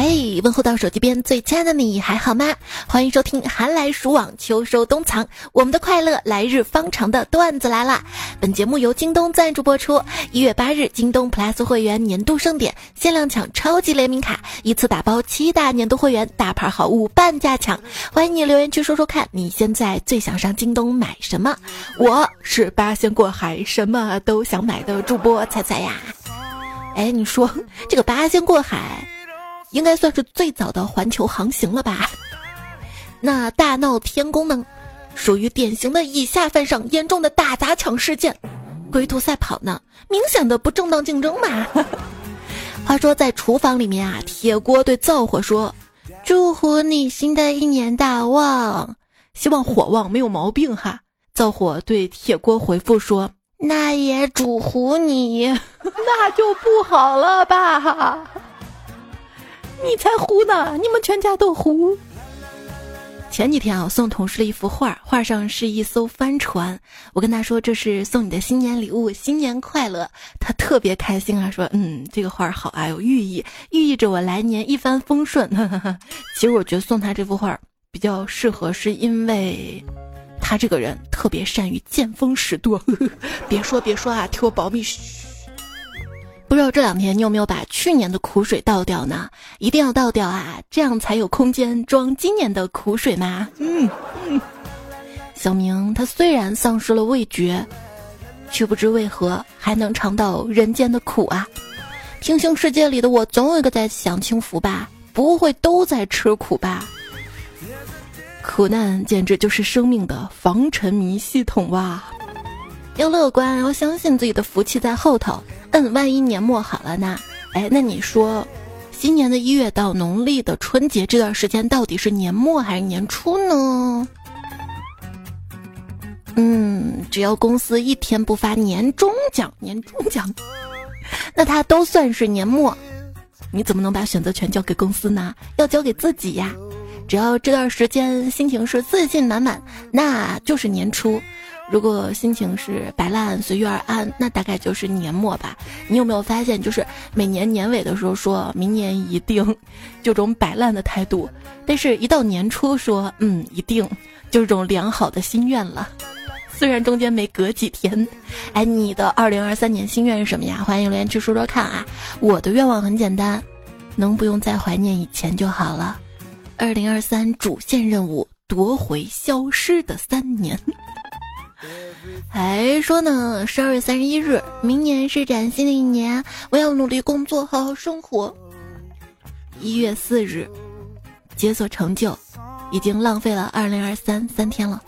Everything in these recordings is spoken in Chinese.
哎，问候到手机边最亲爱的你还好吗？欢迎收听寒来暑往秋收冬藏，我们的快乐来日方长的段子来了。本节目由京东赞助播出。一月八日，京东 Plus 会员年度盛典，限量抢超级联名卡，一次打包七大年度会员，大牌好物半价抢。欢迎你留言区说说看，你现在最想上京东买什么？我是八仙过海，什么都想买的主播猜猜呀。哎，你说这个八仙过海？应该算是最早的环球航行了吧？那大闹天宫呢，属于典型的以下犯上，严重的打砸抢事件。龟兔赛跑呢，明显的不正当竞争嘛。话说在厨房里面啊，铁锅对灶火说：“祝福你新的一年大旺，希望火旺没有毛病哈。”灶火对铁锅回复说：“那也祝福你，那就不好了吧。”你才糊呢！你们全家都糊。前几天啊，送同事了一幅画，画上是一艘帆船。我跟他说：“这是送你的新年礼物，新年快乐。”他特别开心啊，说：“嗯，这个画好啊，有寓意，寓意着我来年一帆风顺。”其实我觉得送他这幅画比较适合，是因为他这个人特别善于见风使舵。别说别说啊，替我保密。嘘。不知道这两天你有没有把去年的苦水倒掉呢？一定要倒掉啊，这样才有空间装今年的苦水嘛。嗯嗯。小明他虽然丧失了味觉，却不知为何还能尝到人间的苦啊。平行世界里的我总有一个在享清福吧，不会都在吃苦吧？苦难简直就是生命的防沉迷系统哇！要乐观，要相信自己的福气在后头。嗯，万一年末好了呢？哎，那你说，新年的一月到农历的春节这段时间，到底是年末还是年初呢？嗯，只要公司一天不发年终奖，年终奖，那它都算是年末。你怎么能把选择权交给公司呢？要交给自己呀！只要这段时间心情是自信满满，那就是年初。如果心情是摆烂随遇而安，那大概就是年末吧。你有没有发现，就是每年年尾的时候说明年一定，就种摆烂的态度；但是一到年初说嗯一定，就是种良好的心愿了。虽然中间没隔几天，哎，你的二零二三年心愿是什么呀？欢迎留言区说说看啊！我的愿望很简单，能不用再怀念以前就好了。二零二三主线任务：夺回消失的三年。还说呢，十二月三十一日，明年是崭新的一年，我要努力工作，好好生活。一月四日，解锁成就，已经浪费了二零二三三天了。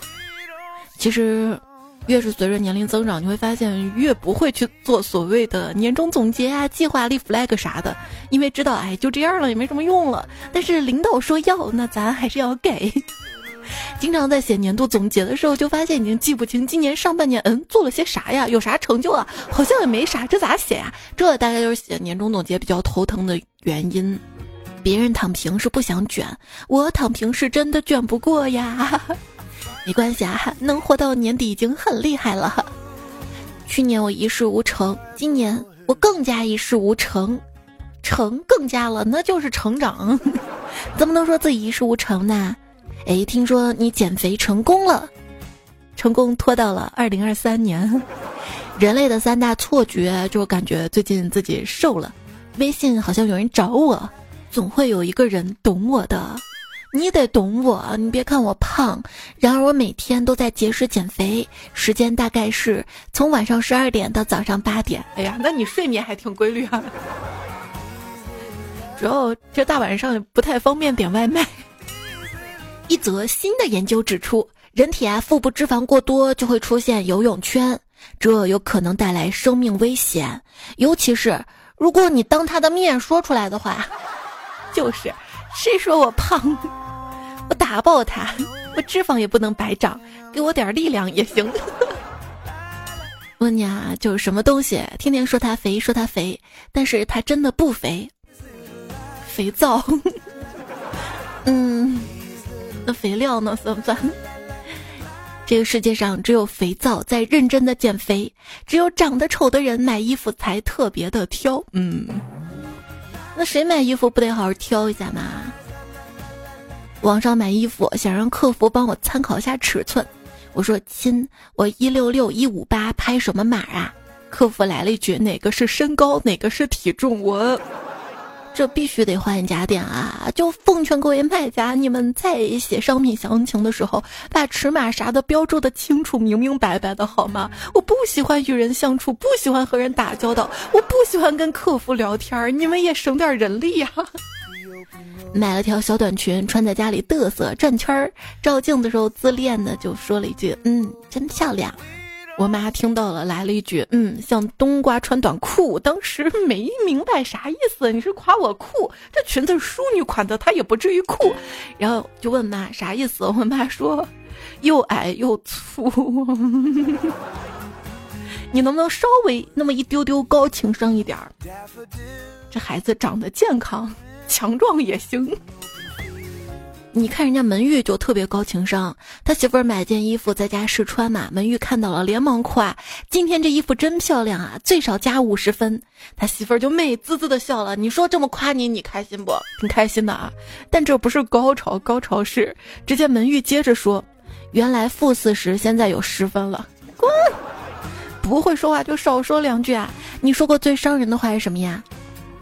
其实，越是随着年龄增长，你会发现越不会去做所谓的年终总结啊、计划立 flag 啥的，因为知道哎就这样了，也没什么用了。但是领导说要，那咱还是要给。经常在写年度总结的时候，就发现已经记不清今年上半年嗯做了些啥呀，有啥成就啊？好像也没啥，这咋写呀？这大概就是写年终总结比较头疼的原因。别人躺平是不想卷，我躺平是真的卷不过呀。没关系啊，能活到年底已经很厉害了。去年我一事无成，今年我更加一事无成，成更加了，那就是成长。怎么能说自己一事无成呢？哎，听说你减肥成功了，成功拖到了二零二三年。人类的三大错觉，就感觉最近自己瘦了，微信好像有人找我，总会有一个人懂我的。你得懂我，你别看我胖，然而我每天都在节食减肥，时间大概是从晚上十二点到早上八点。哎呀，那你睡眠还挺规律啊。主要这大晚上不太方便点外卖。一则新的研究指出，人体啊腹部脂肪过多就会出现游泳圈，这有可能带来生命危险，尤其是如果你当他的面说出来的话，就是谁说我胖，我打爆他，我脂肪也不能白长，给我点力量也行。问你啊，就是什么东西天天说它肥，说它肥，但是它真的不肥？肥皂。嗯。那肥料呢？算不算？这个世界上只有肥皂在认真的减肥，只有长得丑的人买衣服才特别的挑。嗯，那谁买衣服不得好好挑一下吗？网上买衣服想让客服帮我参考一下尺寸，我说亲，我一六六一五八拍什么码啊？客服来了一句：“哪个是身高，哪个是体重？”我这必须得换一家店啊！就奉劝各位卖家，你们在写商品详情的时候，把尺码啥的标注的清楚、明明白白的好吗？我不喜欢与人相处，不喜欢和人打交道，我不喜欢跟客服聊天儿你们也省点人力呀！买了条小短裙，穿在家里嘚瑟转圈儿，照镜子时候自恋的就说了一句：“嗯，真漂亮。”我妈听到了，来了一句：“嗯，像冬瓜穿短裤。”当时没明白啥意思，你是夸我酷？这裙子是淑女款的，她也不至于酷。然后就问妈啥意思？我妈说：“又矮又粗。”你能不能稍微那么一丢丢高情商一点儿？这孩子长得健康强壮也行。你看人家门玉就特别高情商，他媳妇儿买件衣服在家试穿嘛，门玉看到了连忙夸：“今天这衣服真漂亮啊，最少加五十分。”他媳妇儿就美滋滋的笑了。你说这么夸你，你开心不？挺开心的啊。但这不是高潮，高潮是只见门玉接着说：“原来负四十，现在有十分了。”滚！不会说话就少说两句啊。你说过最伤人的话是什么呀？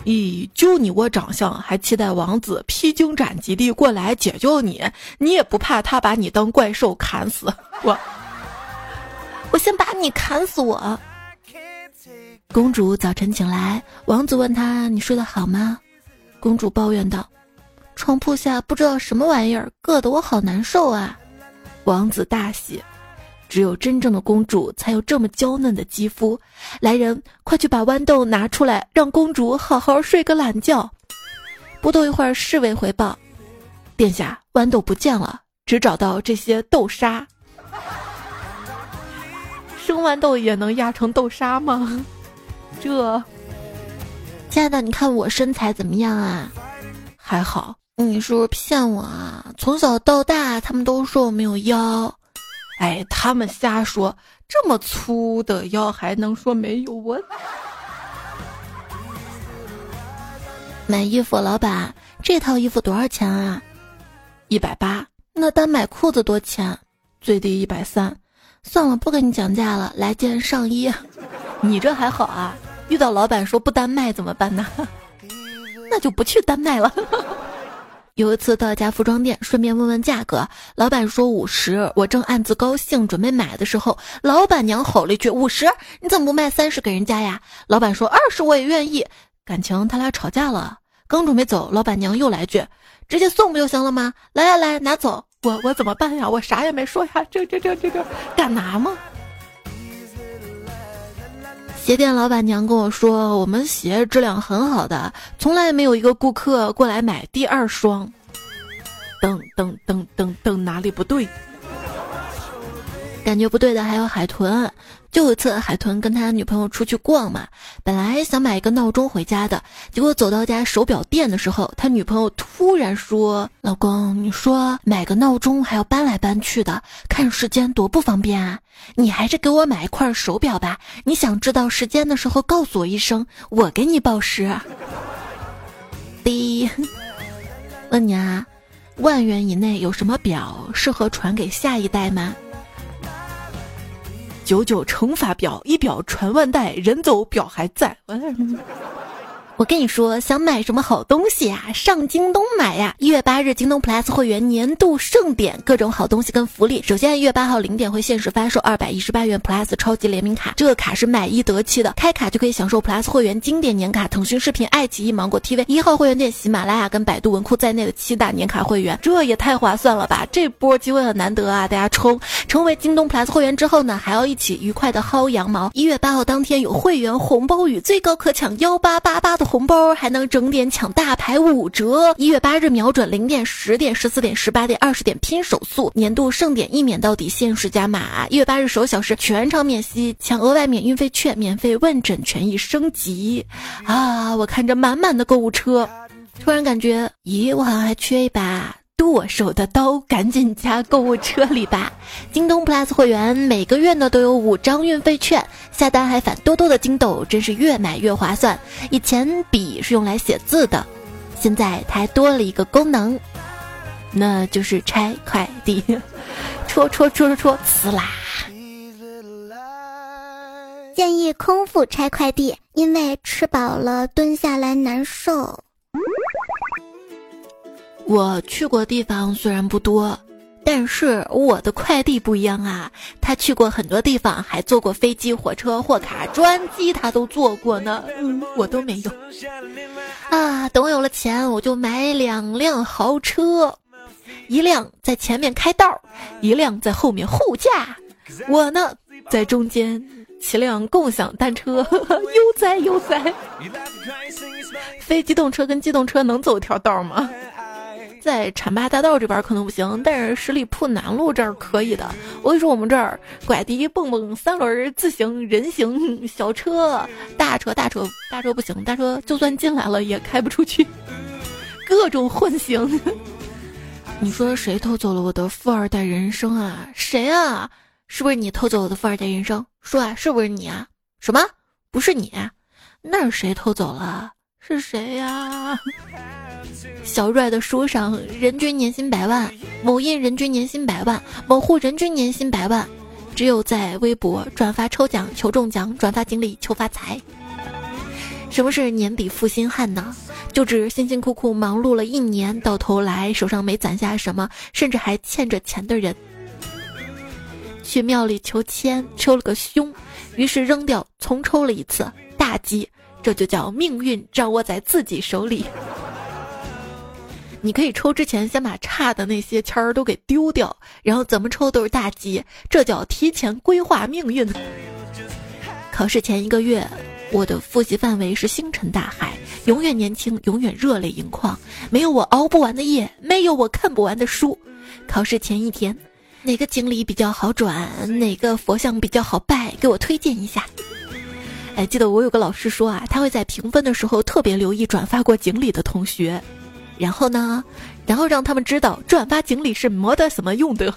咦，就你我长相，还期待王子披荆斩棘地过来解救你？你也不怕他把你当怪兽砍死？我，我先把你砍死我！公主早晨醒来，王子问她：“你睡得好吗？”公主抱怨道：“床铺下不知道什么玩意儿，硌得我好难受啊！”王子大喜。只有真正的公主才有这么娇嫩的肌肤。来人，快去把豌豆拿出来，让公主好好睡个懒觉。不多一会儿，侍卫回报：殿下，豌豆不见了，只找到这些豆沙。生豌豆也能压成豆沙吗？这，亲爱的，你看我身材怎么样啊？还好。你是不是骗我啊？从小到大，他们都说我没有腰。哎，他们瞎说，这么粗的腰还能说没有我？买衣服，老板，这套衣服多少钱啊？一百八。那单买裤子多钱？最低一百三。算了，不跟你讲价了，来件上衣。你这还好啊？遇到老板说不单卖怎么办呢？那就不去单卖了。有一次到一家服装店，顺便问问价格，老板说五十，我正暗自高兴，准备买的时候，老板娘吼了一句：“五十，你怎么不卖三十给人家呀？”老板说：“二十我也愿意。”感情他俩吵架了，刚准备走，老板娘又来句：“直接送不就行了吗？来来来，拿走。”我我怎么办呀？我啥也没说呀，这这这这这敢拿吗？鞋店老板娘跟我说：“我们鞋质量很好的，从来没有一个顾客过来买第二双。”等等等等等，哪里不对？感觉不对的还有海豚。就有一次，海豚跟他女朋友出去逛嘛，本来想买一个闹钟回家的，结果走到家手表店的时候，他女朋友突然说：“老公，你说买个闹钟还要搬来搬去的，看时间多不方便啊！你还是给我买一块手表吧。你想知道时间的时候，告诉我一声，我给你报时。”第一，问你啊，万元以内有什么表适合传给下一代吗？九九乘法表，一表传万代，人走表还在。我跟你说，想买什么好东西呀？上京东买呀！一月八日，京东 Plus 会员年度盛典，各种好东西跟福利。首先，一月八号零点会限时发售二百一十八元 Plus 超级联名卡，这个卡是买一得七的，开卡就可以享受 Plus 会员经典年卡，腾讯视频、爱奇艺、芒果 TV 一号会员店、喜马拉雅跟百度文库在内的七大年卡会员，这也太划算了吧！这波机会很难得啊，大家冲！成为京东 Plus 会员之后呢，还要一起愉快的薅羊毛。一月八号当天有会员红包雨，最高可抢幺八八八的。红包还能整点抢大牌五折！一月八日瞄准零点、十点、十四点、十八点、二十点拼手速，年度盛典一免到底，限时加码！一月八日首小时全场免息，抢额外免运费券，免费问诊权益升级！啊，我看着满满的购物车，突然感觉，咦，我好像还缺一把。剁手的刀，赶紧加购物车里吧！京东 Plus 会员每个月呢都有五张运费券，下单还返多多的金豆，真是越买越划算。以前笔是用来写字的，现在它还多了一个功能，那就是拆快递，戳戳戳戳戳，呲啦！建议空腹拆快递，因为吃饱了蹲下来难受。我去过地方虽然不多，但是我的快递不一样啊！他去过很多地方，还坐过飞机、火车、货卡、专机，他都坐过呢。嗯，我都没有。啊，等我有了钱，我就买两辆豪车，一辆在前面开道，一辆在后面护驾，我呢在中间骑辆共享单车，悠哉悠哉。非机动车跟机动车能走一条道吗？在浐灞大道这边可能不行，但是十里铺南路这儿可以的。我跟你说，我们这儿拐的、蹦蹦、三轮、自行、人行、小车、大车、大车、大车不行，大车就算进来了也开不出去，各种混行。你说谁偷走了我的富二代人生啊？谁啊？是不是你偷走我的富二代人生？说啊，是不是你啊？什么？不是你？那是谁偷走了？是谁呀？小瑞的书上，人均年薪百万，某印人均年薪百万，某户人均年薪百万，只有在微博转发抽奖求中奖，转发锦鲤求发财。什么是年底负心汉呢？就指辛辛苦苦忙碌了一年，到头来手上没攒下什么，甚至还欠着钱的人。去庙里求签，抽了个凶，于是扔掉，重抽了一次，大吉。这就叫命运掌握在自己手里。你可以抽之前先把差的那些签儿都给丢掉，然后怎么抽都是大吉，这叫提前规划命运。考试前一个月，我的复习范围是星辰大海，永远年轻，永远热泪盈眶，没有我熬不完的夜，没有我看不完的书。考试前一天，哪个经理比较好转，哪个佛像比较好拜，给我推荐一下。还记得我有个老师说啊，他会在评分的时候特别留意转发过锦鲤的同学，然后呢，然后让他们知道转发锦鲤是没得什么用的。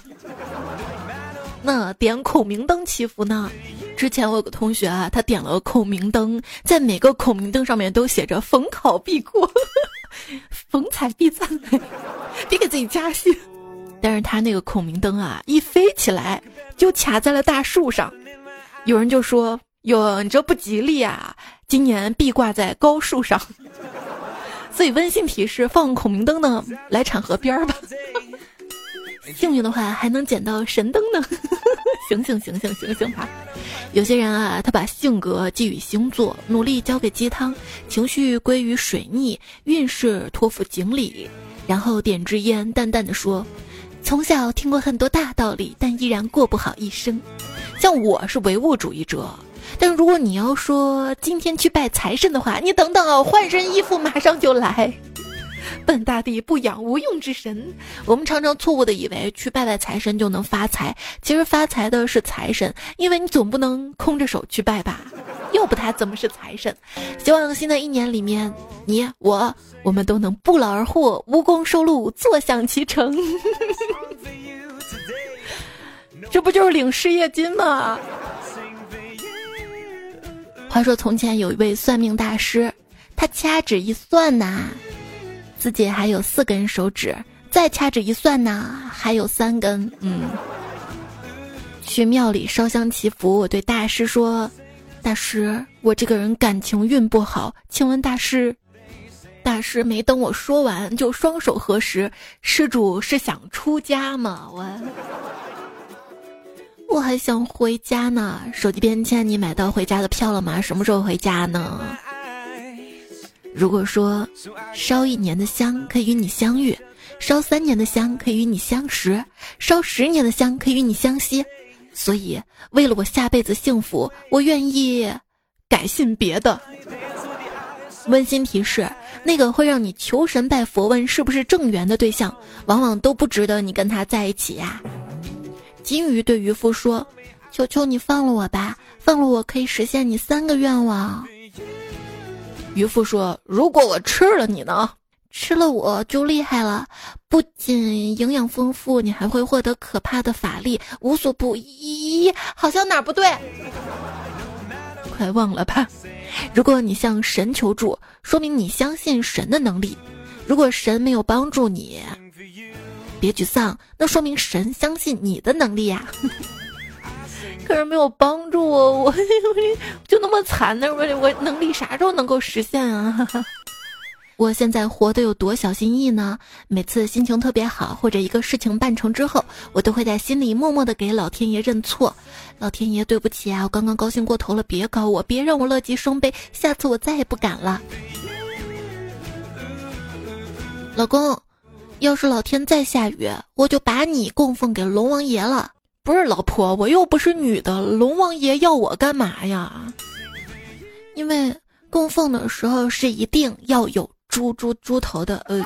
那点孔明灯祈福呢？之前我有个同学啊，他点了孔明灯，在每个孔明灯上面都写着“逢考必过，逢彩必赞”，别给自己加戏。但是他那个孔明灯啊，一飞起来就卡在了大树上，有人就说。哟，你这不吉利啊！今年必挂在高树上，所以温馨提示：放孔明灯呢，来场河边儿吧。幸运的话，还能捡到神灯呢。醒醒醒醒醒醒吧！有些人啊，他把性格寄予星座，努力交给鸡汤，情绪归于水逆，运势托付锦鲤，然后点支烟，淡淡的说：“从小听过很多大道理，但依然过不好一生。”像我是唯物主义者。但如果你要说今天去拜财神的话，你等等哦，换身衣服马上就来。本大帝不养无用之神，我们常常错误的以为去拜拜财神就能发财，其实发财的是财神，因为你总不能空着手去拜吧，要不他怎么是财神？希望新的一年里面，你我我们都能不劳而获，无功受禄，坐享其成。这不就是领失业金吗？话说从前有一位算命大师，他掐指一算呐，自己还有四根手指；再掐指一算呐，还有三根。嗯，去庙里烧香祈福，我对大师说：“大师，我这个人感情运不好，请问大师？”大师没等我说完，就双手合十：“施主是想出家吗？”我。我还想回家呢。手机边签，你买到回家的票了吗？什么时候回家呢？如果说烧一年的香可以与你相遇，烧三年的香可以与你相识，烧十年的香可以与你相惜，所以为了我下辈子幸福，我愿意改信别的。温馨提示：那个会让你求神拜佛问是不是正缘的对象，往往都不值得你跟他在一起呀。金鱼对渔夫说：“求求你放了我吧，放了我可以实现你三个愿望。”渔夫说：“如果我吃了你呢？吃了我就厉害了，不仅营养丰富，你还会获得可怕的法力，无所不依，好像哪儿不对，快忘了吧。如果你向神求助，说明你相信神的能力；如果神没有帮助你，别沮丧，那说明神相信你的能力呀。可是没有帮助我，我就那么惨呢？我我能力啥时候能够实现啊？我现在活得有多小心翼翼呢？每次心情特别好，或者一个事情办成之后，我都会在心里默默的给老天爷认错。老天爷，对不起啊，我刚刚高兴过头了，别搞我，别让我乐极生悲，下次我再也不敢了。老公，要是老天再下雨，我就把你供奉给龙王爷了。不是老婆，我又不是女的，龙王爷要我干嘛呀？因为供奉的时候是一定要有。猪猪猪头的呃，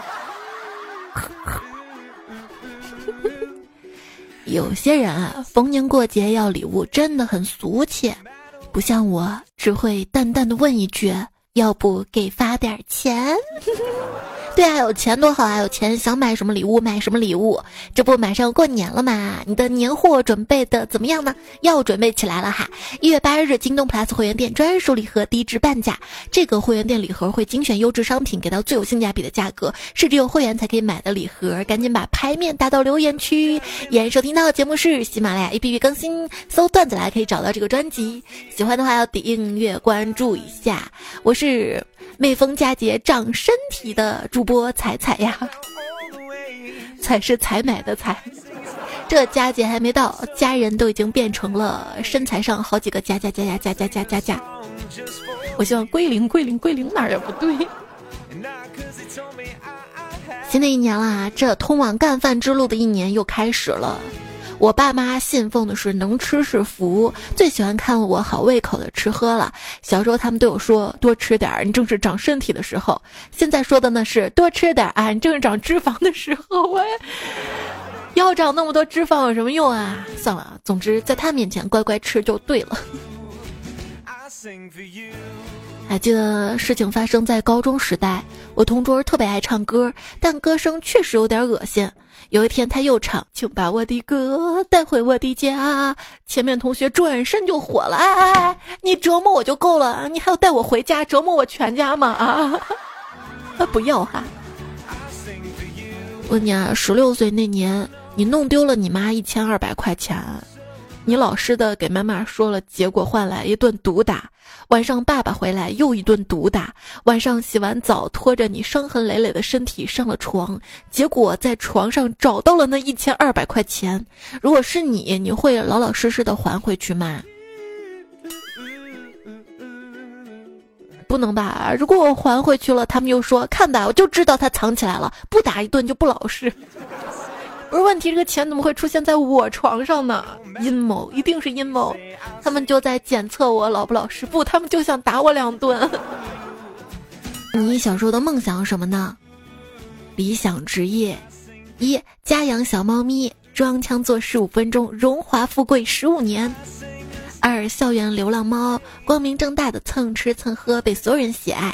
有些人啊，逢年过节要礼物真的很俗气，不像我，只会淡淡的问一句：要不给发点钱？对啊，有钱多好啊！有钱想买什么礼物买什么礼物。这不马上过年了嘛？你的年货准备的怎么样呢？要准备起来了哈！一月八日，京东 Plus 会员店专属礼盒低至半价。这个会员店礼盒会精选优质商品，给到最有性价比的价格，是只有会员才可以买的礼盒。赶紧把牌面打到留言区。依然收听到的节目是喜马拉雅 APP 更新，搜段子来可以找到这个专辑。喜欢的话要订阅关注一下。我是。每逢佳节长身体的主播彩彩呀，彩是采买的采，这佳节还没到，家人都已经变成了身材上好几个加加加加加加加加加。我希望归零归零归零哪儿也不对。新的一年啦，这通往干饭之路的一年又开始了。我爸妈信奉的是能吃是福，最喜欢看我好胃口的吃喝了。小时候他们对我说多吃点儿，你正是长身体的时候。现在说的呢是多吃点儿啊，你正是长脂肪的时候。喂要长那么多脂肪有什么用啊？算了，总之在他面前乖乖吃就对了。还记得事情发生在高中时代，我同桌特别爱唱歌，但歌声确实有点恶心。有一天他又唱，请把我的歌带回我的家，前面同学转身就火了，哎，你折磨我就够了，你还要带我回家折磨我全家吗？啊，不要哈！问你啊，十六岁那年你弄丢了你妈一千二百块钱。你老实的给妈妈说了，结果换来一顿毒打。晚上爸爸回来又一顿毒打。晚上洗完澡，拖着你伤痕累累的身体上了床，结果在床上找到了那一千二百块钱。如果是你，你会老老实实的还回去吗？不能吧？如果我还回去了，他们又说看吧，我就知道他藏起来了，不打一顿就不老实。不是问题，这个钱怎么会出现在我床上呢？阴谋，一定是阴谋。他们就在检测我老不老实，不，他们就想打我两顿。你小时候的梦想是什么呢？理想职业：一家养小猫咪，装腔作势五分钟，荣华富贵十五年；二校园流浪猫，光明正大的蹭吃蹭喝，被所有人喜爱；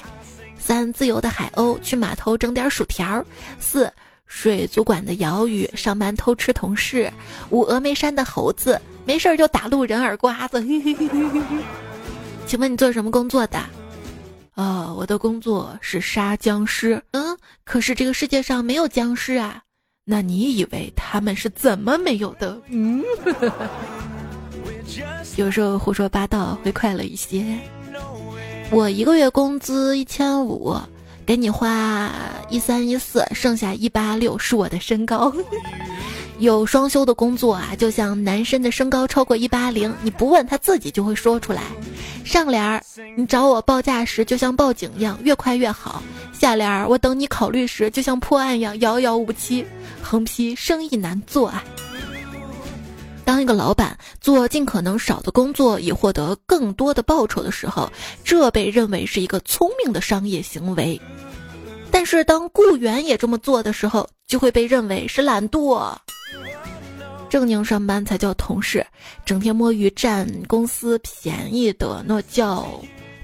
三自由的海鸥，去码头整点薯条；四。水族馆的鳐鱼上班偷吃同事，五峨眉山的猴子没事儿就打路人耳刮子。请问你做什么工作的？啊，我的工作是杀僵尸。嗯，可是这个世界上没有僵尸啊。那你以为他们是怎么没有的？嗯，有时候胡说八道会快乐一些。我一个月工资一千五。给你花一三一四，剩下一八六是我的身高。有双休的工作啊，就像男生的身高超过一八零，你不问他自己就会说出来。上联儿，你找我报价时就像报警一样，越快越好。下联儿，我等你考虑时就像破案一样，遥遥无期。横批，生意难做啊。当一个老板做尽可能少的工作以获得更多的报酬的时候，这被认为是一个聪明的商业行为。但是当雇员也这么做的时候，就会被认为是懒惰。正经上班才叫同事，整天摸鱼占公司便宜的那叫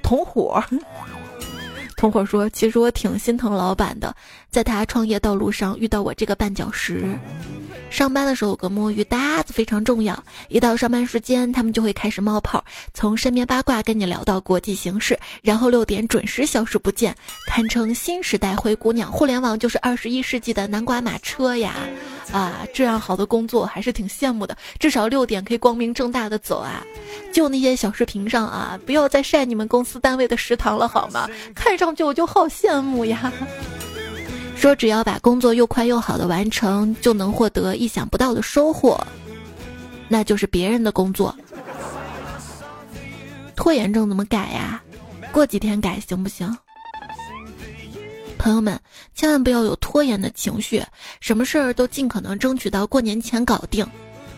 同伙。同伙说：“其实我挺心疼老板的，在他创业道路上遇到我这个绊脚石。上班的时候有个摸鱼搭子非常重要，一到上班时间，他们就会开始冒泡，从身边八卦跟你聊到国际形势，然后六点准时消失不见，堪称新时代灰姑娘。互联网就是二十一世纪的南瓜马车呀！啊，这样好的工作还是挺羡慕的，至少六点可以光明正大的走啊。就那些小视频上啊，不要再晒你们公司单位的食堂了好吗？看上去我就好羡慕呀。说只要把工作又快又好的完成，就能获得意想不到的收获，那就是别人的工作。拖延症怎么改呀？过几天改行不行？朋友们，千万不要有拖延的情绪，什么事儿都尽可能争取到过年前搞定。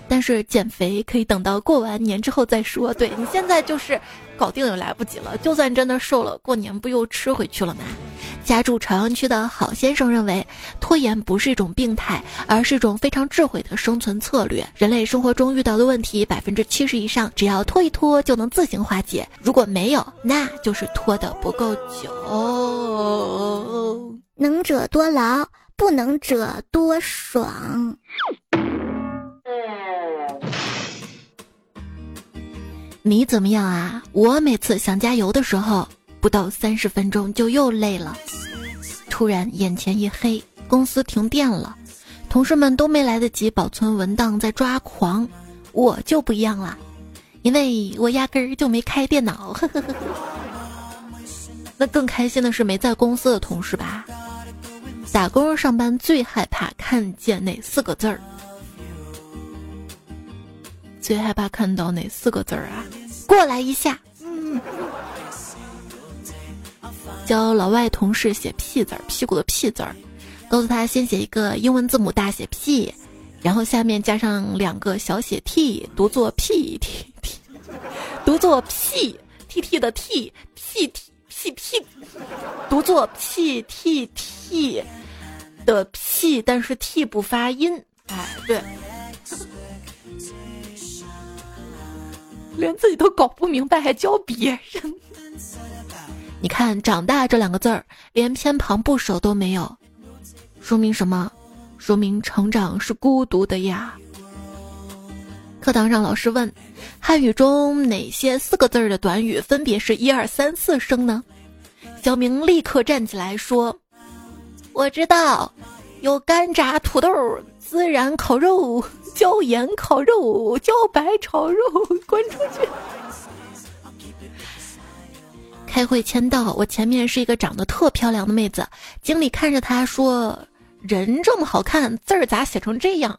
但是减肥可以等到过完年之后再说。对你现在就是搞定也来不及了，就算真的瘦了，过年不又吃回去了吗？家住朝阳区的好先生认为，拖延不是一种病态，而是一种非常智慧的生存策略。人类生活中遇到的问题，百分之七十以上，只要拖一拖就能自行化解。如果没有，那就是拖得不够久。能者多劳，不能者多爽。你怎么样啊？我每次想加油的时候，不到三十分钟就又累了。突然眼前一黑，公司停电了，同事们都没来得及保存文档，在抓狂。我就不一样了，因为我压根儿就没开电脑。呵呵呵。那更开心的是没在公司的同事吧？打工上班最害怕看见哪四个字儿？最害怕看到哪四个字儿啊？过来一下。嗯。教老外同事写屁字儿，屁股的屁字儿，告诉他先写一个英文字母大写 P，然后下面加上两个小写 t，读作 P T T，读作 P T T 的 T P T P P，读作 P T T 的 P，但是 T 不发音。哎，对。连自己都搞不明白，还教别人。你看“长大”这两个字儿，连偏旁部首都没有，说明什么？说明成长是孤独的呀。课堂上老师问：汉语中哪些四个字儿的短语分别是一二三四声呢？小明立刻站起来说：“我知道，有干炸土豆、孜然烤肉。”椒盐烤肉，椒白炒肉，滚出去！开会签到，我前面是一个长得特漂亮的妹子，经理看着她说：“人这么好看，字儿咋写成这样？”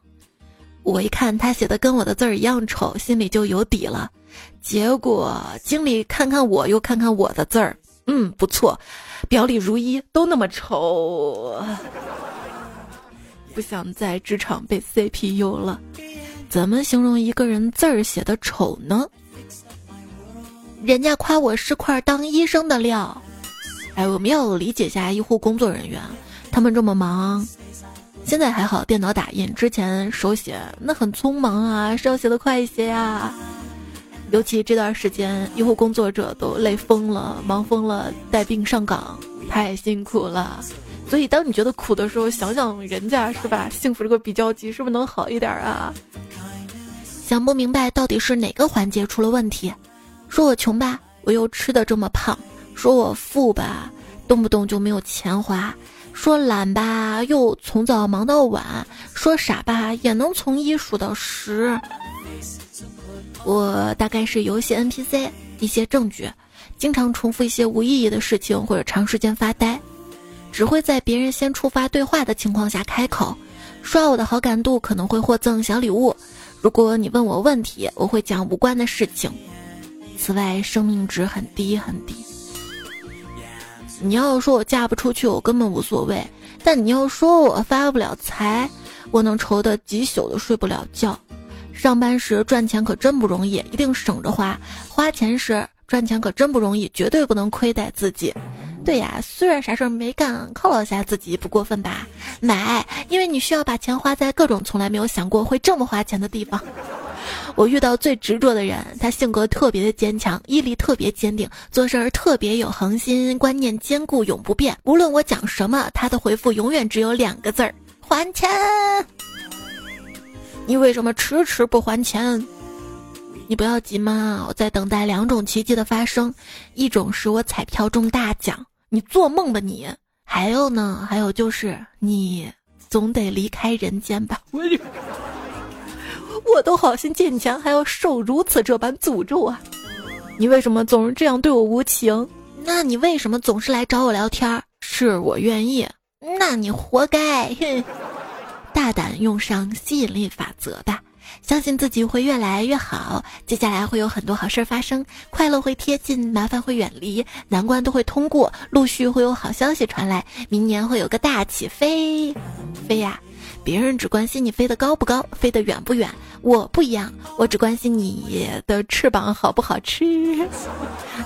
我一看她写的跟我的字儿一样丑，心里就有底了。结果经理看看我，又看看我的字儿，嗯，不错，表里如一，都那么丑。不想在职场被 CPU 了，怎么形容一个人字儿写的丑呢？人家夸我是块当医生的料。哎，我们要理解一下医护工作人员，他们这么忙，现在还好，电脑打印，之前手写那很匆忙啊，是要写的快一些呀。尤其这段时间，医护工作者都累疯了，忙疯了，带病上岗，太辛苦了。所以，当你觉得苦的时候，想想人家是吧？幸福这个比较级，是不是能好一点啊？想不明白到底是哪个环节出了问题？说我穷吧，我又吃的这么胖；说我富吧，动不动就没有钱花；说懒吧，又从早忙到晚；说傻吧，也能从一数到十。我大概是游戏 NPC，一些证据，经常重复一些无意义的事情，或者长时间发呆。只会在别人先触发对话的情况下开口，刷我的好感度可能会获赠小礼物。如果你问我问题，我会讲无关的事情。此外，生命值很低很低。你要说我嫁不出去，我根本无所谓；但你要说我发不了财，我能愁得几宿都睡不了觉。上班时赚钱可真不容易，一定省着花；花钱时赚钱可真不容易，绝对不能亏待自己。对呀，虽然啥事儿没干，犒劳一下自己不过分吧？买，因为你需要把钱花在各种从来没有想过会这么花钱的地方。我遇到最执着的人，他性格特别的坚强，毅力特别坚定，做事儿特别有恒心，观念坚固，永不变。无论我讲什么，他的回复永远只有两个字儿：还钱。你为什么迟迟不还钱？你不要急嘛，我在等待两种奇迹的发生，一种是我彩票中大奖，你做梦吧你；还有呢，还有就是你总得离开人间吧。我 我都好心借你钱，还要受如此这般诅咒啊！你为什么总是这样对我无情？那你为什么总是来找我聊天？是我愿意，那你活该！哼。大胆用上吸引力法则吧，相信自己会越来越好。接下来会有很多好事儿发生，快乐会贴近，麻烦会远离，难关都会通过，陆续会有好消息传来。明年会有个大起飞，飞呀！别人只关心你飞得高不高，飞得远不远。我不一样，我只关心你的翅膀好不好吃。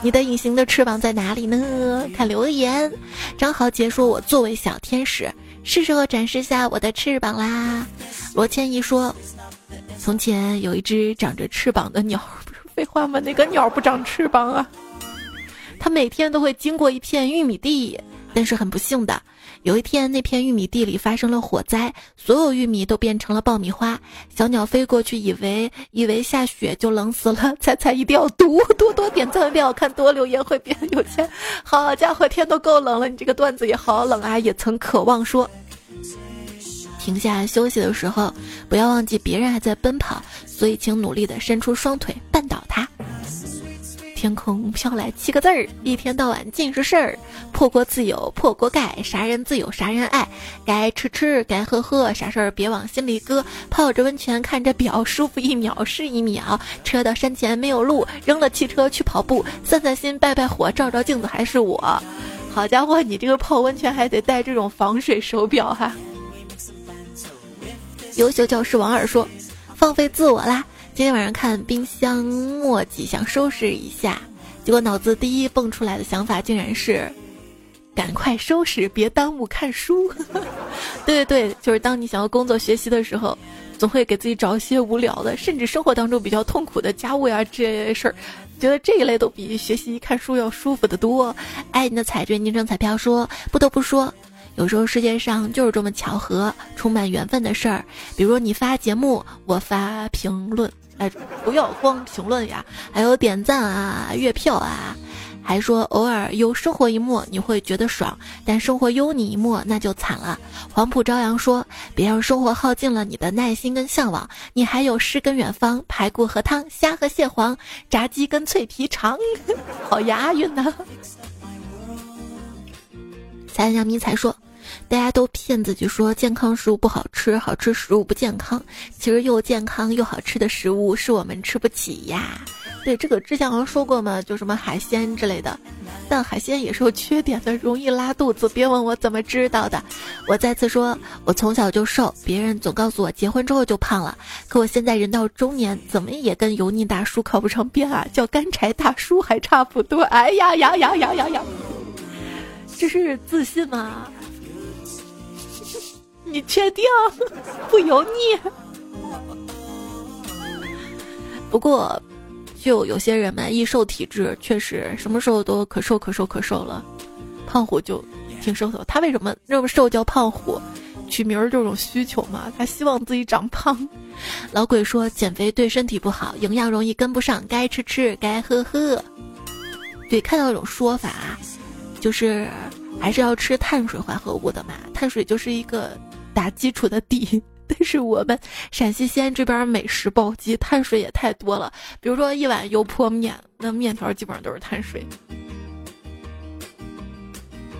你的隐形的翅膀在哪里呢？看留言，张豪杰说：“我作为小天使。”是时候展示下我的翅膀啦！罗千一说：“从前有一只长着翅膀的鸟，不 是废话吗？那个鸟不长翅膀啊？它每天都会经过一片玉米地，但是很不幸的，有一天那片玉米地里发生了火灾，所有玉米都变成了爆米花。小鸟飞过去，以为以为下雪就冷死了，猜猜一定要读，多多点赞，变好看，多留言会变有钱。好家伙，天都够冷了，你这个段子也好冷啊！也曾渴望说。”停下休息的时候，不要忘记别人还在奔跑，所以请努力的伸出双腿绊倒他。天空飘来七个字儿：一天到晚尽是事儿。破锅自有破锅盖，啥人自有啥人爱。该吃吃，该喝喝，啥事儿别往心里搁。泡着温泉看着表，舒服一秒是一秒。车到山前没有路，扔了汽车去跑步，散散心，拜拜火，照照镜子还是我。好家伙，你这个泡温泉还得带这种防水手表哈。优秀教师王二说：“放飞自我啦！今天晚上看冰箱墨迹，想收拾一下，结果脑子第一蹦出来的想法竟然是，赶快收拾，别耽误看书。对 对对，就是当你想要工作学习的时候，总会给自己找一些无聊的，甚至生活当中比较痛苦的家务呀这些事儿，觉得这一类都比学习看书要舒服的多。爱你的彩券昵称彩票说，不得不说。”有时候世界上就是这么巧合，充满缘分的事儿。比如你发节目，我发评论，哎，不要光评论呀，还有点赞啊、月票啊，还说偶尔有生活一幕你会觉得爽，但生活有你一幕那就惨了。黄浦朝阳说：“别让生活耗尽了你的耐心跟向往，你还有诗跟远方，排骨和汤，虾和蟹黄，炸鸡跟脆皮肠，好押韵呐。”彩阳迷彩说。大家都骗自己说健康食物不好吃，好吃食物不健康。其实又健康又好吃的食物是我们吃不起呀。对，这个之前好像说过嘛，就什么海鲜之类的。但海鲜也是有缺点的，容易拉肚子。别问我怎么知道的。我再次说，我从小就瘦，别人总告诉我结婚之后就胖了。可我现在人到中年，怎么也跟油腻大叔靠不上边啊？叫干柴大叔还差不多。哎呀呀呀呀呀呀！这是自信吗？你确定不油腻？不过，就有些人嘛，易瘦体质，确实什么时候都可瘦可瘦可瘦了。胖虎就挺瘦的，他为什么那么瘦叫胖虎？取名儿这种需求嘛，他希望自己长胖。老鬼说减肥对身体不好，营养容易跟不上，该吃吃，该喝喝。对，看到一种说法，就是还是要吃碳水化合物的嘛，碳水就是一个。打基础的底，但是我们陕西西安这边美食暴击，碳水也太多了。比如说一碗油泼面，那面条基本上都是碳水。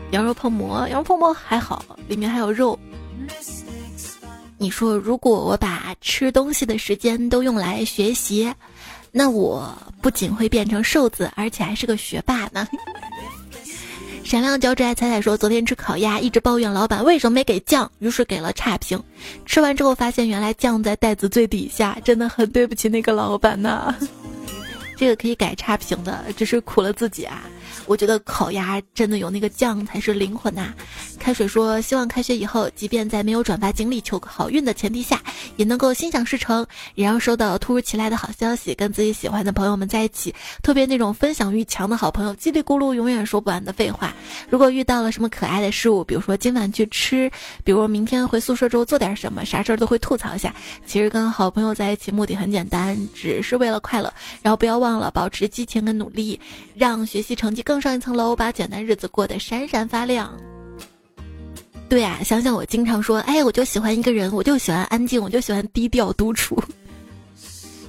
羊肉泡馍，羊肉泡馍还好，里面还有肉。你说，如果我把吃东西的时间都用来学习，那我不仅会变成瘦子，而且还是个学霸呢。闪亮胶质爱彩彩说：“昨天吃烤鸭，一直抱怨老板为什么没给酱，于是给了差评。吃完之后发现原来酱在袋子最底下，真的很对不起那个老板呐。这个可以改差评的，只是苦了自己啊。我觉得烤鸭真的有那个酱才是灵魂呐。开水说，希望开学以后，即便在没有转发锦鲤求个好运的前提下，也能够心想事成，也要收到突如其来的好消息，跟自己喜欢的朋友们在一起。特别那种分享欲强的好朋友，叽里咕噜永远说不完的废话。如果遇到了什么可爱的事物，比如说今晚去吃，比如明天回宿舍之后做点什么，啥事儿都会吐槽一下。其实跟好朋友在一起目的很简单，只是为了快乐。然后不要忘了保持激情跟努力，让学习成绩更上一层楼，把简单日子过得闪闪发亮。对呀，想想我经常说，哎，我就喜欢一个人，我就喜欢安静，我就喜欢低调独处。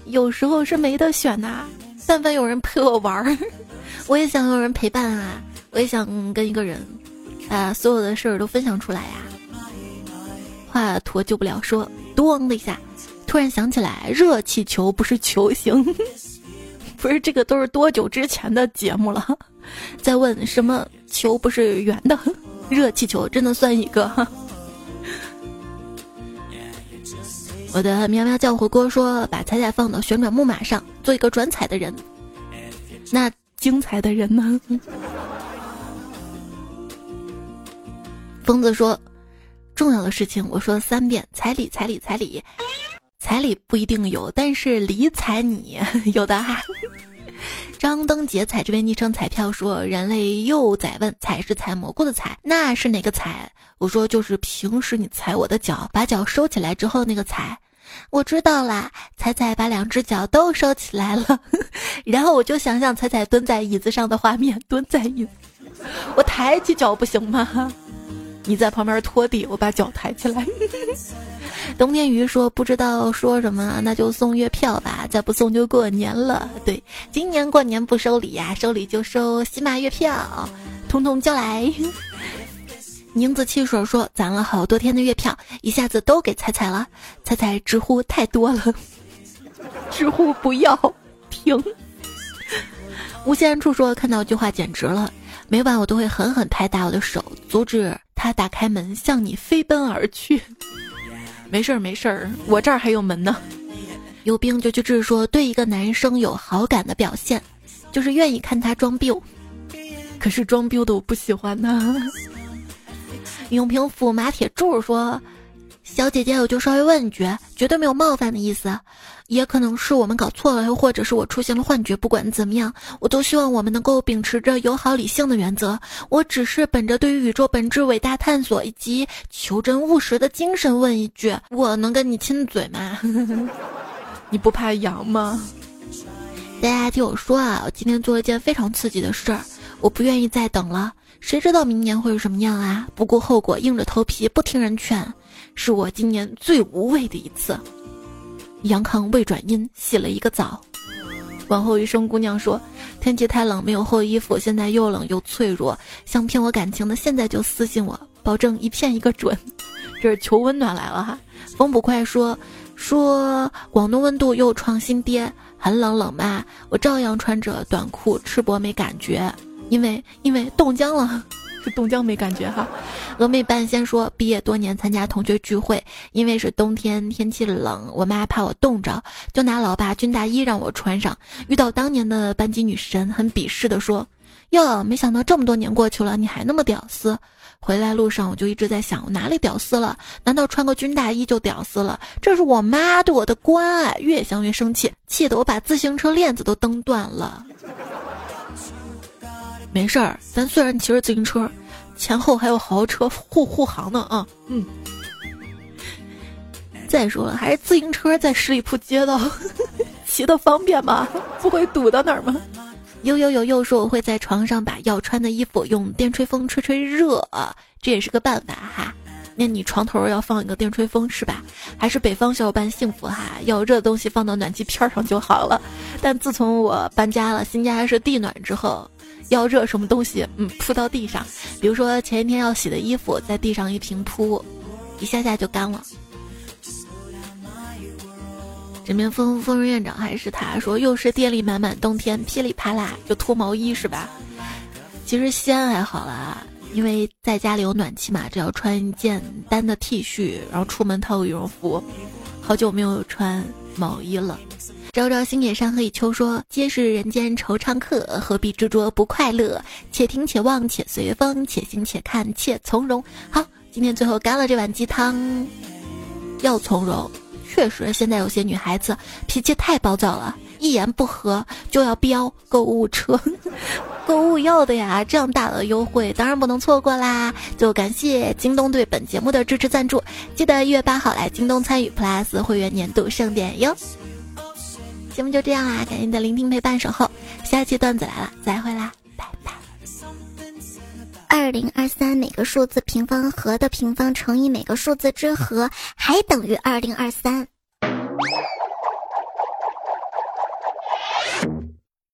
有时候是没得选呐，但凡有人陪我玩儿，我也想有人陪伴啊，我也想跟一个人，把所有的事儿都分享出来呀。华佗救不了，说咣的一下，突然想起来，热气球不是球形，不是这个都是多久之前的节目了？再问什么球不是圆的？热气球真的算一个？我的喵喵叫火锅说，把彩彩放到旋转木马上，做一个转彩的人。那精彩的人呢？疯子说，重要的事情我说三遍，彩礼彩礼彩礼，彩礼不一定有，但是理睬你 有的哈。张灯结彩，这位昵称彩票说：“人类幼崽问，采是采蘑菇的采，那是哪个采？”我说：“就是平时你踩我的脚，把脚收起来之后那个踩。”我知道啦，彩彩把两只脚都收起来了，然后我就想想彩彩蹲在椅子上的画面，蹲在椅子，我抬起脚不行吗？你在旁边拖地，我把脚抬起来。冬天鱼说不知道说什么，那就送月票吧，再不送就过年了。对，今年过年不收礼呀，收礼就收喜马月票，统统交来。宁子汽水说攒了好多天的月票，一下子都给彩彩了。彩彩直呼太多了，直呼不要停。无限处说看到句话简直了，每晚我都会狠狠拍打我的手，阻止他打开门向你飞奔而去。没事儿没事儿，我这儿还有门呢。有病就去治。说对一个男生有好感的表现，就是愿意看他装逼。可是装逼的我不喜欢呢。永平府马铁柱说：“小姐姐，我就稍微问一句，绝对没有冒犯的意思，也可能是我们搞错了，又或者是我出现了幻觉。不管怎么样，我都希望我们能够秉持着友好理性的原则。我只是本着对于宇宙本质伟大探索以及求真务实的精神问一句：我能跟你亲嘴吗？你不怕痒吗？大家听我说啊，我今天做了一件非常刺激的事儿，我不愿意再等了。”谁知道明年会是什么样啊？不顾后果，硬着头皮，不听人劝，是我今年最无畏的一次。杨康未转阴，洗了一个澡。往后余生姑娘说：“天气太冷，没有厚衣服，现在又冷又脆弱，想骗我感情的，现在就私信我，保证一骗一个准。”这是求温暖来了哈。风捕快说：“说广东温度又创新低，很冷冷嘛，我照样穿着短裤赤膊没感觉。”因为因为冻僵了，是冻僵没感觉哈。峨眉半仙说，毕业多年参加同学聚会，因为是冬天天气冷，我妈怕我冻着，就拿老爸军大衣让我穿上。遇到当年的班级女神，很鄙视的说：“哟，没想到这么多年过去了，你还那么屌丝。”回来路上我就一直在想，我哪里屌丝了？难道穿个军大衣就屌丝了？这是我妈对我的关爱。越想越生气，气得我把自行车链子都蹬断了。没事儿，咱虽然骑着自行车，前后还有豪车护护航呢啊，嗯。再说了，还是自行车在十里铺街道 骑的方便吗？不会堵到哪儿吗？悠悠悠悠说我会在床上把要穿的衣服用电吹风吹吹热，这也是个办法哈。那你床头要放一个电吹风是吧？还是北方小伙伴幸福哈？要热的东西放到暖气片上就好了。但自从我搬家了，新家是地暖之后。要热什么东西？嗯，铺到地上，比如说前一天要洗的衣服，在地上一平铺，一下下就干了。这边风风院长还是他说，又是电力满满冬天，噼里啪啦就脱毛衣是吧？其实西安还好啦，因为在家里有暖气嘛，只要穿一件单的 T 恤，然后出门套个羽绒服。好久没有穿毛衣了。朝朝星野山河以秋说：“皆是人间惆怅客，何必执着不快乐？且听且望且随风，且行且看且从容。”好，今天最后干了这碗鸡汤，要从容。确实，现在有些女孩子脾气太暴躁了，一言不合就要飙购物车。购物要的呀，这样大的优惠当然不能错过啦！就感谢京东对本节目的支持赞助，记得一月八号来京东参与 Plus 会员年度盛典哟。节目就这样啦感谢你的聆听陪伴守候。下期段子来了再会啦拜拜。二零二三每个数字平方和的平方乘以每个数字之和还等于二零二三。